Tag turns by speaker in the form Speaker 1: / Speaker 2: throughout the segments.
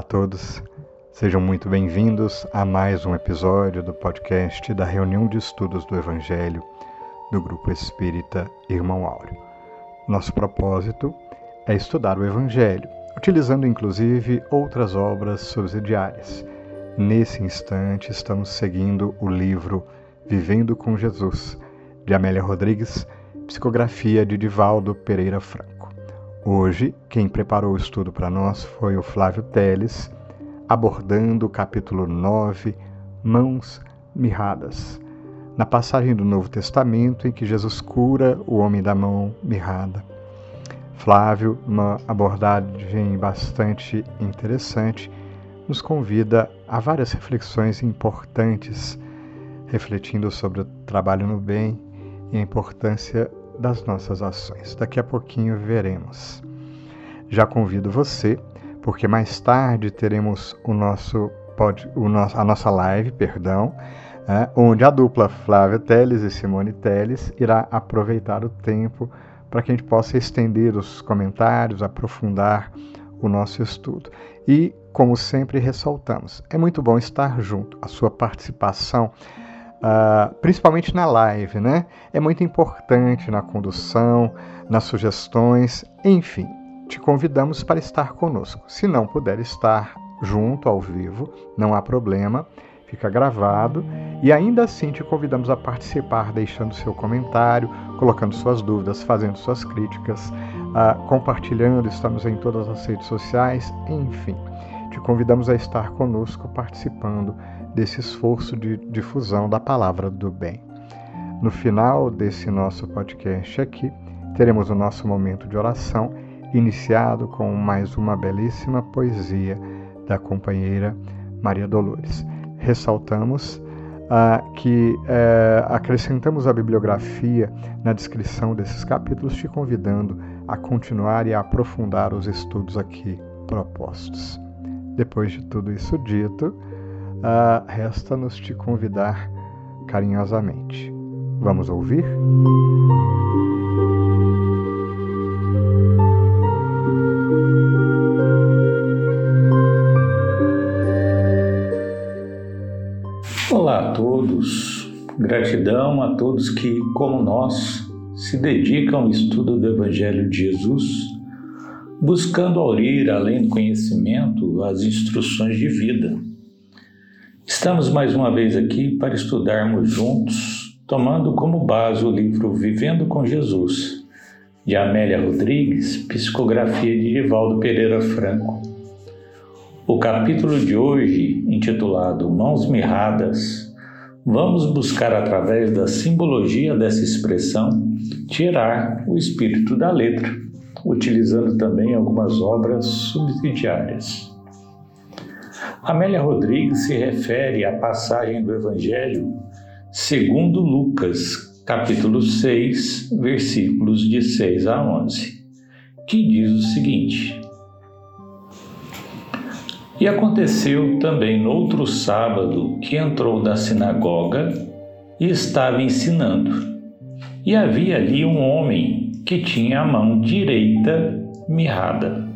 Speaker 1: Olá a todos, sejam muito bem-vindos a mais um episódio do podcast da reunião de estudos do Evangelho do Grupo Espírita Irmão Áureo. Nosso propósito é estudar o Evangelho, utilizando inclusive outras obras subsidiárias. Nesse instante, estamos seguindo o livro Vivendo com Jesus, de Amélia Rodrigues, psicografia de Divaldo Pereira Franco. Hoje, quem preparou o estudo para nós foi o Flávio Teles, abordando o capítulo 9, Mãos Mirradas, na passagem do Novo Testamento em que Jesus cura o homem da mão mirrada. Flávio, uma abordagem bastante interessante, nos convida a várias reflexões importantes, refletindo sobre o trabalho no bem e a importância das nossas ações. Daqui a pouquinho veremos. Já convido você, porque mais tarde teremos o nosso, o nosso a nossa live, perdão, é, onde a dupla Flávia Teles e Simone Teles irá aproveitar o tempo para que a gente possa estender os comentários, aprofundar o nosso estudo. E, como sempre ressaltamos, é muito bom estar junto. A sua participação, uh, principalmente na live, né? É muito importante na condução, nas sugestões, enfim. Te convidamos para estar conosco. Se não puder estar junto ao vivo, não há problema fica gravado e ainda assim te convidamos a participar, deixando seu comentário, colocando suas dúvidas, fazendo suas críticas, uh, compartilhando. Estamos em todas as redes sociais, enfim. Te convidamos a estar conosco participando desse esforço de difusão da palavra do bem. No final desse nosso podcast aqui, teremos o nosso momento de oração, iniciado com mais uma belíssima poesia da companheira Maria Dolores ressaltamos ah, que eh, acrescentamos a bibliografia na descrição desses capítulos, te convidando a continuar e a aprofundar os estudos aqui propostos. Depois de tudo isso dito, ah, resta-nos te convidar carinhosamente. Vamos ouvir?
Speaker 2: Olá a todos, gratidão a todos que, como nós, se dedicam ao estudo do Evangelho de Jesus, buscando aurir, além do conhecimento, as instruções de vida. Estamos mais uma vez aqui para estudarmos juntos, tomando como base o livro Vivendo com Jesus, de Amélia Rodrigues, psicografia de Divaldo Pereira Franco o capítulo de hoje, intitulado Mãos Mirradas, vamos buscar através da simbologia dessa expressão tirar o espírito da letra, utilizando também algumas obras subsidiárias. Amélia Rodrigues se refere à passagem do Evangelho segundo Lucas, capítulo 6, versículos de 6 a 11, que diz o seguinte: e aconteceu também no outro sábado que entrou da sinagoga e estava ensinando. E havia ali um homem que tinha a mão direita mirrada.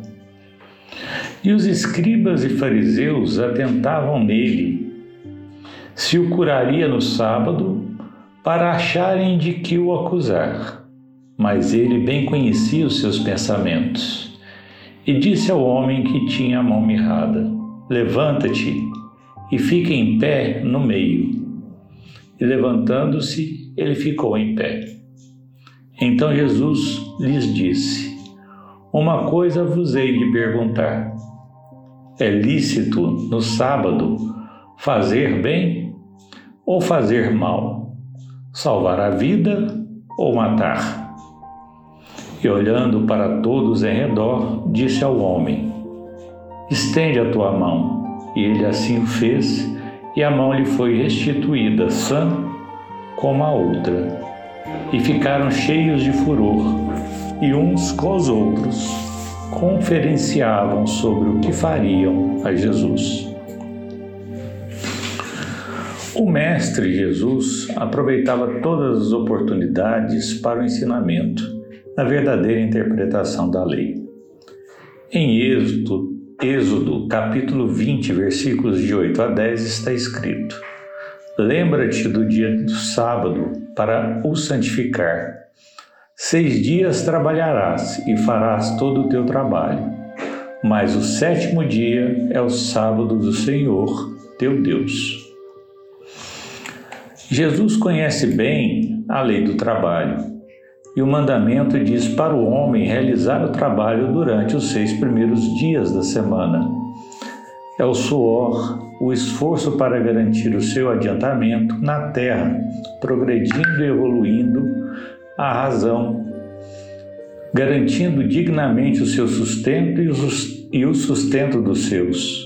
Speaker 2: E os escribas e fariseus atentavam nele, se o curaria no sábado, para acharem de que o acusar. Mas ele bem conhecia os seus pensamentos. E disse ao homem que tinha a mão mirrada: Levanta-te e fica em pé no meio. E levantando-se, ele ficou em pé. Então Jesus lhes disse: Uma coisa vos hei de perguntar. É lícito no sábado fazer bem ou fazer mal? Salvar a vida ou matar? E olhando para todos em redor, disse ao homem: Estende a tua mão. E ele assim o fez, e a mão lhe foi restituída sã como a outra. E ficaram cheios de furor, e uns com os outros conferenciavam sobre o que fariam a Jesus. O Mestre Jesus aproveitava todas as oportunidades para o ensinamento, na verdadeira interpretação da lei. Em Êxodo Êxodo, capítulo 20, versículos de 8 a 10, está escrito: Lembra-te do dia do sábado para o santificar. Seis dias trabalharás e farás todo o teu trabalho, mas o sétimo dia é o sábado do Senhor, teu Deus. Jesus conhece bem a lei do trabalho e o mandamento diz para o homem realizar o trabalho durante os seis primeiros dias da semana. É o suor, o esforço para garantir o seu adiantamento na terra, progredindo e evoluindo a razão, garantindo dignamente o seu sustento e o sustento dos seus.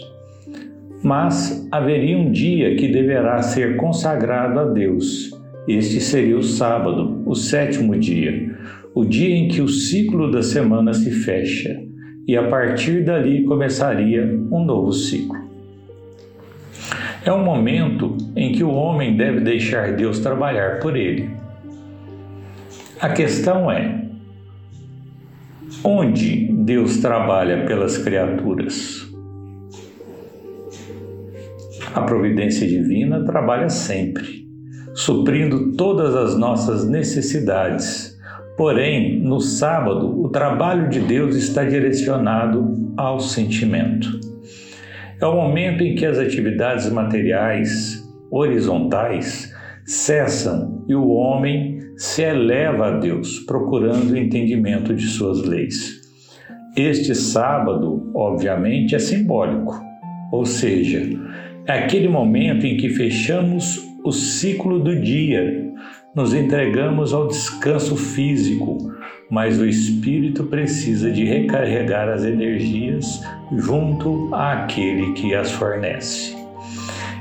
Speaker 2: Mas haveria um dia que deverá ser consagrado a Deus este seria o sábado, o sétimo dia, o dia em que o ciclo da semana se fecha, e a partir dali começaria um novo ciclo. É um momento em que o homem deve deixar Deus trabalhar por ele. A questão é: onde Deus trabalha pelas criaturas? A providência divina trabalha sempre suprindo todas as nossas necessidades. Porém, no sábado, o trabalho de Deus está direcionado ao sentimento. É o momento em que as atividades materiais, horizontais, cessam e o homem se eleva a Deus, procurando o entendimento de suas leis. Este sábado, obviamente, é simbólico, ou seja, é aquele momento em que fechamos o ciclo do dia. Nos entregamos ao descanso físico, mas o espírito precisa de recarregar as energias junto àquele que as fornece.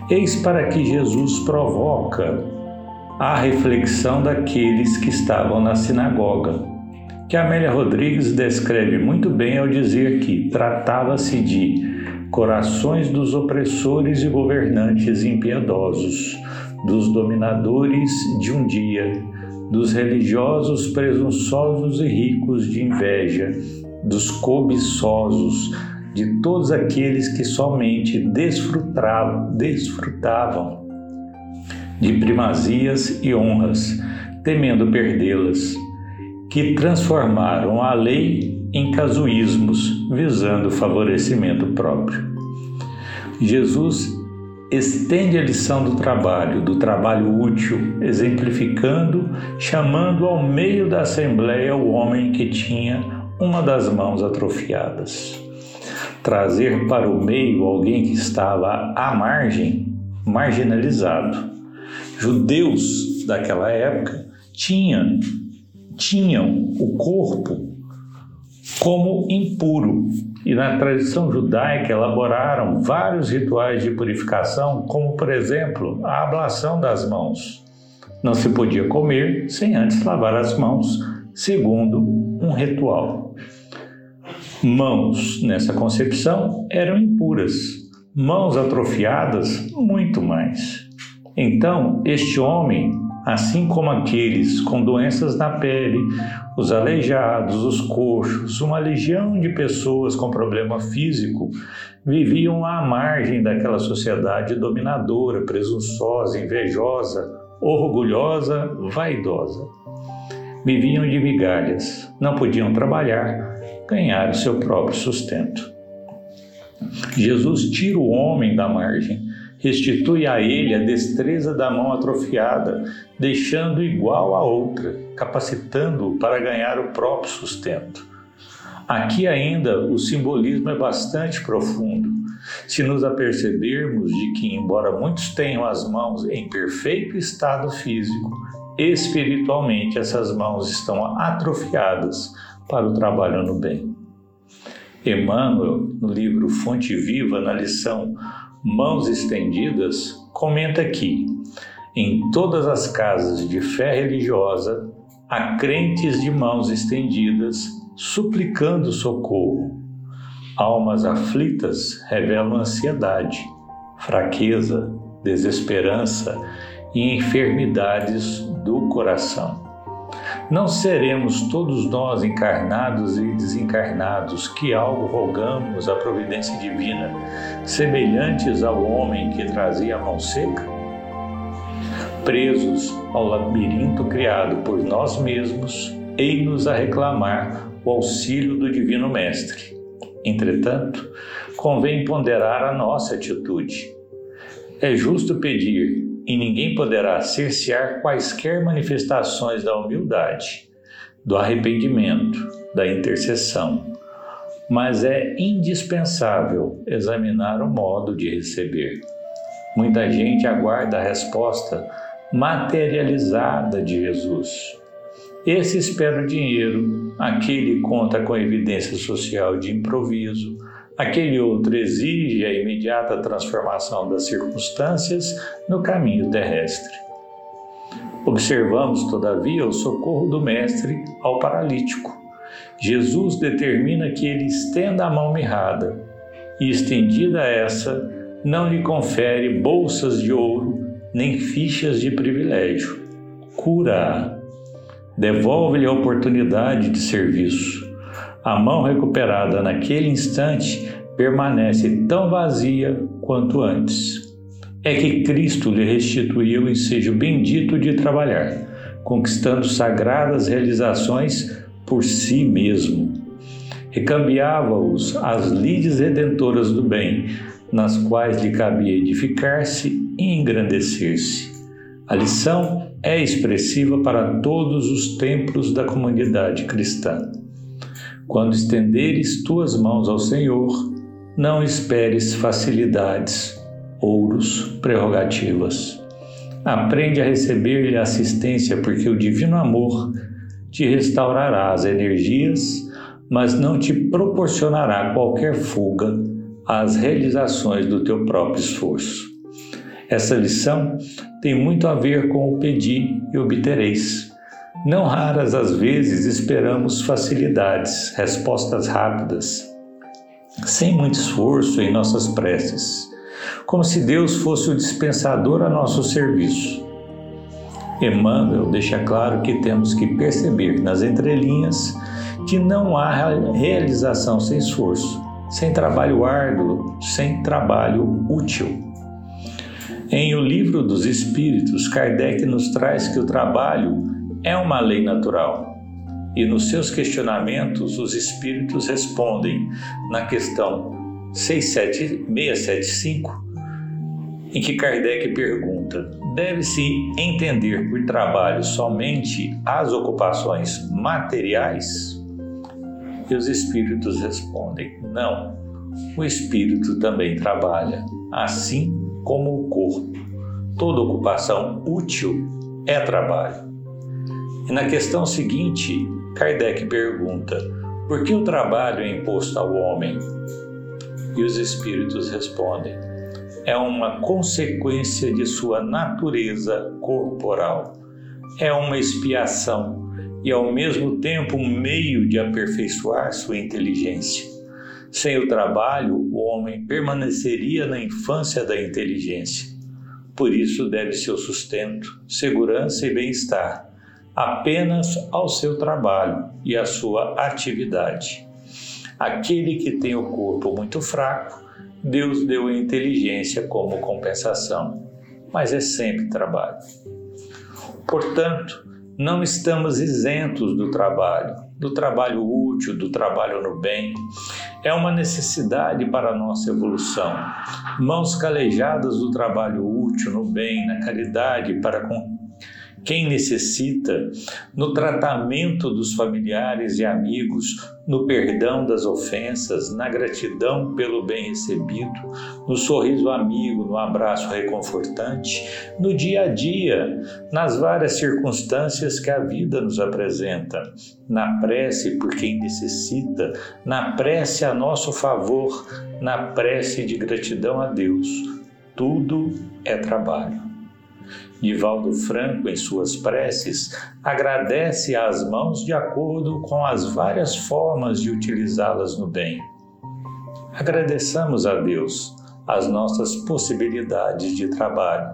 Speaker 2: Eis para que Jesus provoca a reflexão daqueles que estavam na sinagoga, que Amélia Rodrigues descreve muito bem ao dizer que tratava-se de corações dos opressores e governantes impiedosos, dos dominadores de um dia, dos religiosos presunçosos e ricos de inveja, dos cobiçosos, de todos aqueles que somente desfrutavam, desfrutavam de primazias e honras, temendo perdê-las, que transformaram a lei em casuísmos, visando favorecimento próprio. Jesus estende a lição do trabalho, do trabalho útil, exemplificando, chamando ao meio da assembleia o homem que tinha uma das mãos atrofiadas. Trazer para o meio alguém que estava à margem, marginalizado. Judeus daquela época tinham, tinham o corpo como impuro. E na tradição judaica elaboraram vários rituais de purificação, como por exemplo a ablação das mãos. Não se podia comer sem antes lavar as mãos, segundo um ritual. Mãos, nessa concepção, eram impuras, mãos atrofiadas, muito mais. Então, este homem assim como aqueles com doenças na pele, os aleijados, os coxos, uma legião de pessoas com problema físico, viviam à margem daquela sociedade dominadora, presunçosa, invejosa, orgulhosa, vaidosa. Viviam de migalhas, não podiam trabalhar, ganhar o seu próprio sustento. Jesus tira o homem da margem restitui a ele a destreza da mão atrofiada, deixando igual a outra, capacitando-o para ganhar o próprio sustento. Aqui ainda o simbolismo é bastante profundo. Se nos apercebermos de que, embora muitos tenham as mãos em perfeito estado físico, espiritualmente essas mãos estão atrofiadas para o trabalho no bem. Emmanuel, no livro Fonte Viva, na lição Mãos Estendidas, comenta que, em todas as casas de fé religiosa, há crentes de mãos estendidas suplicando socorro. Almas aflitas revelam ansiedade, fraqueza, desesperança e enfermidades do coração. Não seremos todos nós encarnados e desencarnados que algo rogamos à providência divina, semelhantes ao homem que trazia a mão seca? Presos ao labirinto criado por nós mesmos, ei-nos a reclamar o auxílio do Divino Mestre. Entretanto, convém ponderar a nossa atitude. É justo pedir e ninguém poderá cercear quaisquer manifestações da humildade, do arrependimento, da intercessão. Mas é indispensável examinar o modo de receber. Muita gente aguarda a resposta materializada de Jesus. Esse espera o dinheiro, aquele conta com evidência social de improviso, Aquele outro exige a imediata transformação das circunstâncias no caminho terrestre. Observamos, todavia, o socorro do Mestre ao paralítico. Jesus determina que ele estenda a mão mirrada, e estendida essa, não lhe confere bolsas de ouro nem fichas de privilégio. Cura-a. Devolve-lhe a oportunidade de serviço a mão recuperada naquele instante permanece tão vazia quanto antes. É que Cristo lhe restituiu o ensejo bendito de trabalhar, conquistando sagradas realizações por si mesmo. Recambiava-os as lides redentoras do bem, nas quais lhe cabia edificar-se e engrandecer-se. A lição é expressiva para todos os templos da comunidade cristã. Quando estenderes tuas mãos ao Senhor, não esperes facilidades, ouros, prerrogativas. Aprende a receber-lhe assistência, porque o divino amor te restaurará as energias, mas não te proporcionará qualquer fuga às realizações do teu próprio esforço. Essa lição tem muito a ver com o pedir e obtereis. Não raras às vezes esperamos facilidades, respostas rápidas, sem muito esforço em nossas preces, como se Deus fosse o dispensador a nosso serviço. Emmanuel deixa claro que temos que perceber nas entrelinhas que não há realização sem esforço, sem trabalho árduo, sem trabalho útil. Em O Livro dos Espíritos, Kardec nos traz que o trabalho é uma lei natural. E nos seus questionamentos, os espíritos respondem na questão 675, em que Kardec pergunta: deve-se entender por trabalho somente as ocupações materiais? E os espíritos respondem: não. O espírito também trabalha, assim como o corpo. Toda ocupação útil é trabalho. E na questão seguinte, Kardec pergunta: por que o trabalho é imposto ao homem? E os espíritos respondem: é uma consequência de sua natureza corporal. É uma expiação e, ao mesmo tempo, um meio de aperfeiçoar sua inteligência. Sem o trabalho, o homem permaneceria na infância da inteligência. Por isso, deve seu sustento, segurança e bem-estar apenas ao seu trabalho e à sua atividade. Aquele que tem o corpo muito fraco, Deus deu a inteligência como compensação, mas é sempre trabalho. Portanto, não estamos isentos do trabalho, do trabalho útil, do trabalho no bem. É uma necessidade para a nossa evolução. Mãos calejadas do trabalho útil, no bem, na caridade, para com quem necessita, no tratamento dos familiares e amigos, no perdão das ofensas, na gratidão pelo bem recebido, no sorriso amigo, no abraço reconfortante, no dia a dia, nas várias circunstâncias que a vida nos apresenta, na prece por quem necessita, na prece a nosso favor, na prece de gratidão a Deus. Tudo é trabalho. Nivaldo Franco, em suas preces, agradece às mãos de acordo com as várias formas de utilizá-las no bem. Agradeçamos a Deus as nossas possibilidades de trabalho,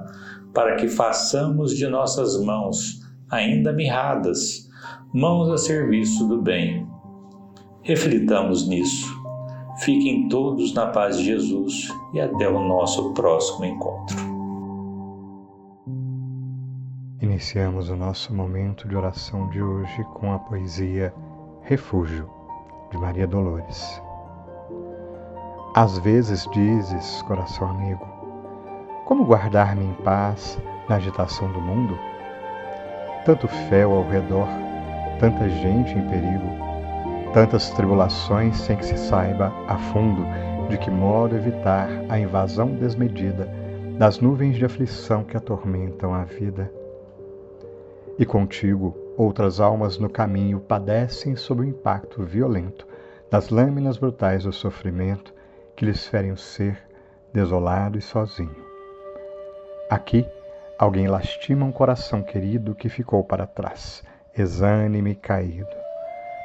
Speaker 2: para que façamos de nossas mãos, ainda mirradas, mãos a serviço do bem. Reflitamos nisso. Fiquem todos na paz de Jesus e até o nosso próximo encontro.
Speaker 1: Iniciamos o nosso momento de oração de hoje com a poesia Refúgio, de Maria Dolores. Às vezes dizes, coração amigo, como guardar-me em paz na agitação do mundo? Tanto fel ao redor, tanta gente em perigo, tantas tribulações sem que se saiba a fundo de que modo evitar a invasão desmedida das nuvens de aflição que atormentam a vida. E contigo, outras almas no caminho padecem sob o impacto violento das lâminas brutais do sofrimento que lhes ferem o ser desolado e sozinho. Aqui, alguém lastima um coração querido que ficou para trás, exânime e caído,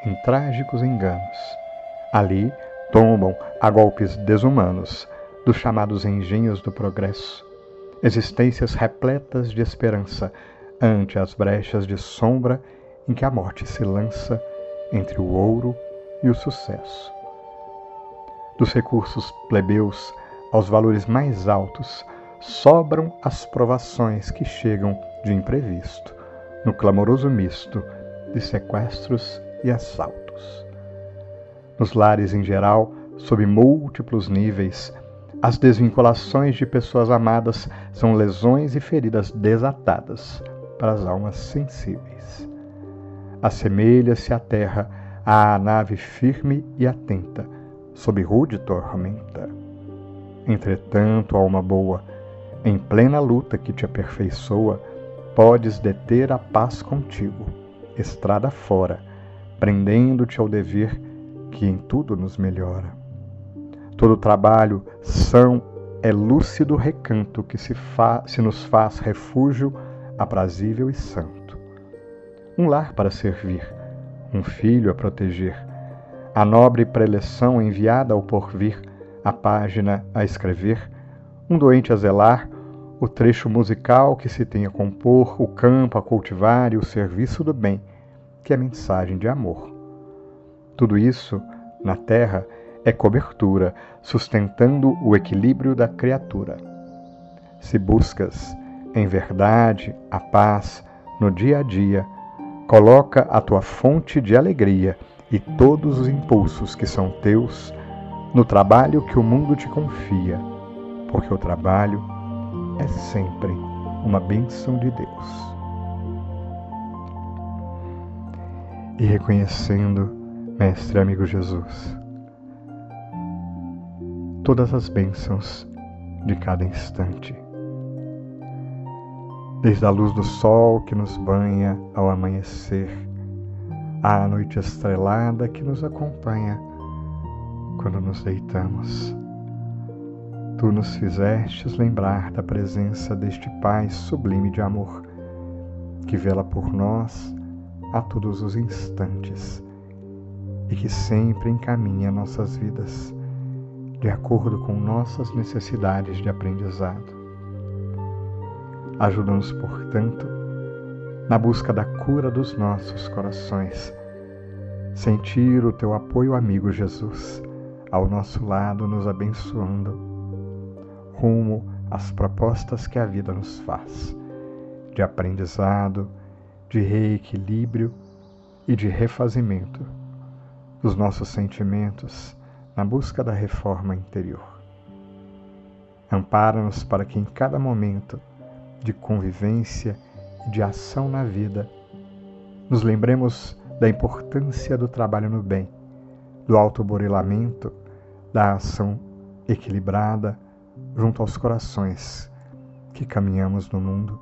Speaker 1: em trágicos enganos. Ali tombam a golpes desumanos dos chamados engenhos do progresso, existências repletas de esperança ante as brechas de sombra em que a morte se lança entre o ouro e o sucesso dos recursos plebeus aos valores mais altos, sobram as provações que chegam de imprevisto, no clamoroso misto de sequestros e assaltos. Nos lares em geral, sob múltiplos níveis, as desvinculações de pessoas amadas são lesões e feridas desatadas para as almas sensíveis. Assemelha-se a terra à nave firme e atenta sob rude tormenta. Entretanto, alma boa, em plena luta que te aperfeiçoa, podes deter a paz contigo, estrada fora, prendendo-te ao dever que em tudo nos melhora. Todo trabalho são é lúcido recanto que se, fa se nos faz refúgio aprazível e santo. Um lar para servir, um filho a proteger, a nobre preleção enviada ao porvir, a página a escrever, um doente a zelar, o trecho musical que se tem a compor, o campo a cultivar e o serviço do bem, que é mensagem de amor. Tudo isso, na terra, é cobertura, sustentando o equilíbrio da criatura. Se buscas, em verdade, a paz no dia a dia, coloca a tua fonte de alegria e todos os impulsos que são teus no trabalho que o mundo te confia, porque o trabalho é sempre uma bênção de Deus. E reconhecendo, Mestre amigo Jesus, todas as bênçãos de cada instante. Desde a luz do sol que nos banha ao amanhecer, à noite estrelada que nos acompanha quando nos deitamos. Tu nos fizestes lembrar da presença deste Pai sublime de amor, que vela por nós a todos os instantes e que sempre encaminha nossas vidas de acordo com nossas necessidades de aprendizado. Ajuda-nos, portanto, na busca da cura dos nossos corações. Sentir o teu apoio, amigo Jesus, ao nosso lado, nos abençoando, rumo às propostas que a vida nos faz, de aprendizado, de reequilíbrio e de refazimento dos nossos sentimentos na busca da reforma interior. Ampara-nos para que em cada momento de convivência de ação na vida, nos lembremos da importância do trabalho no bem, do autoburilamento, da ação equilibrada junto aos corações que caminhamos no mundo.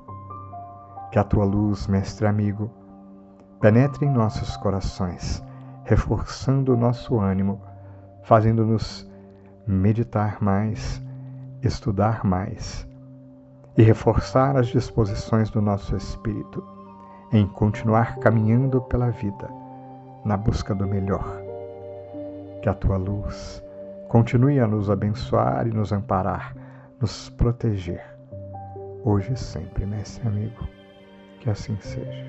Speaker 1: Que a tua luz, mestre amigo, penetre em nossos corações, reforçando o nosso ânimo, fazendo-nos meditar mais, estudar mais e reforçar as disposições do nosso espírito em continuar caminhando pela vida na busca do melhor. Que a tua luz continue a nos abençoar e nos amparar, nos proteger, hoje e sempre, mestre amigo. Que assim seja.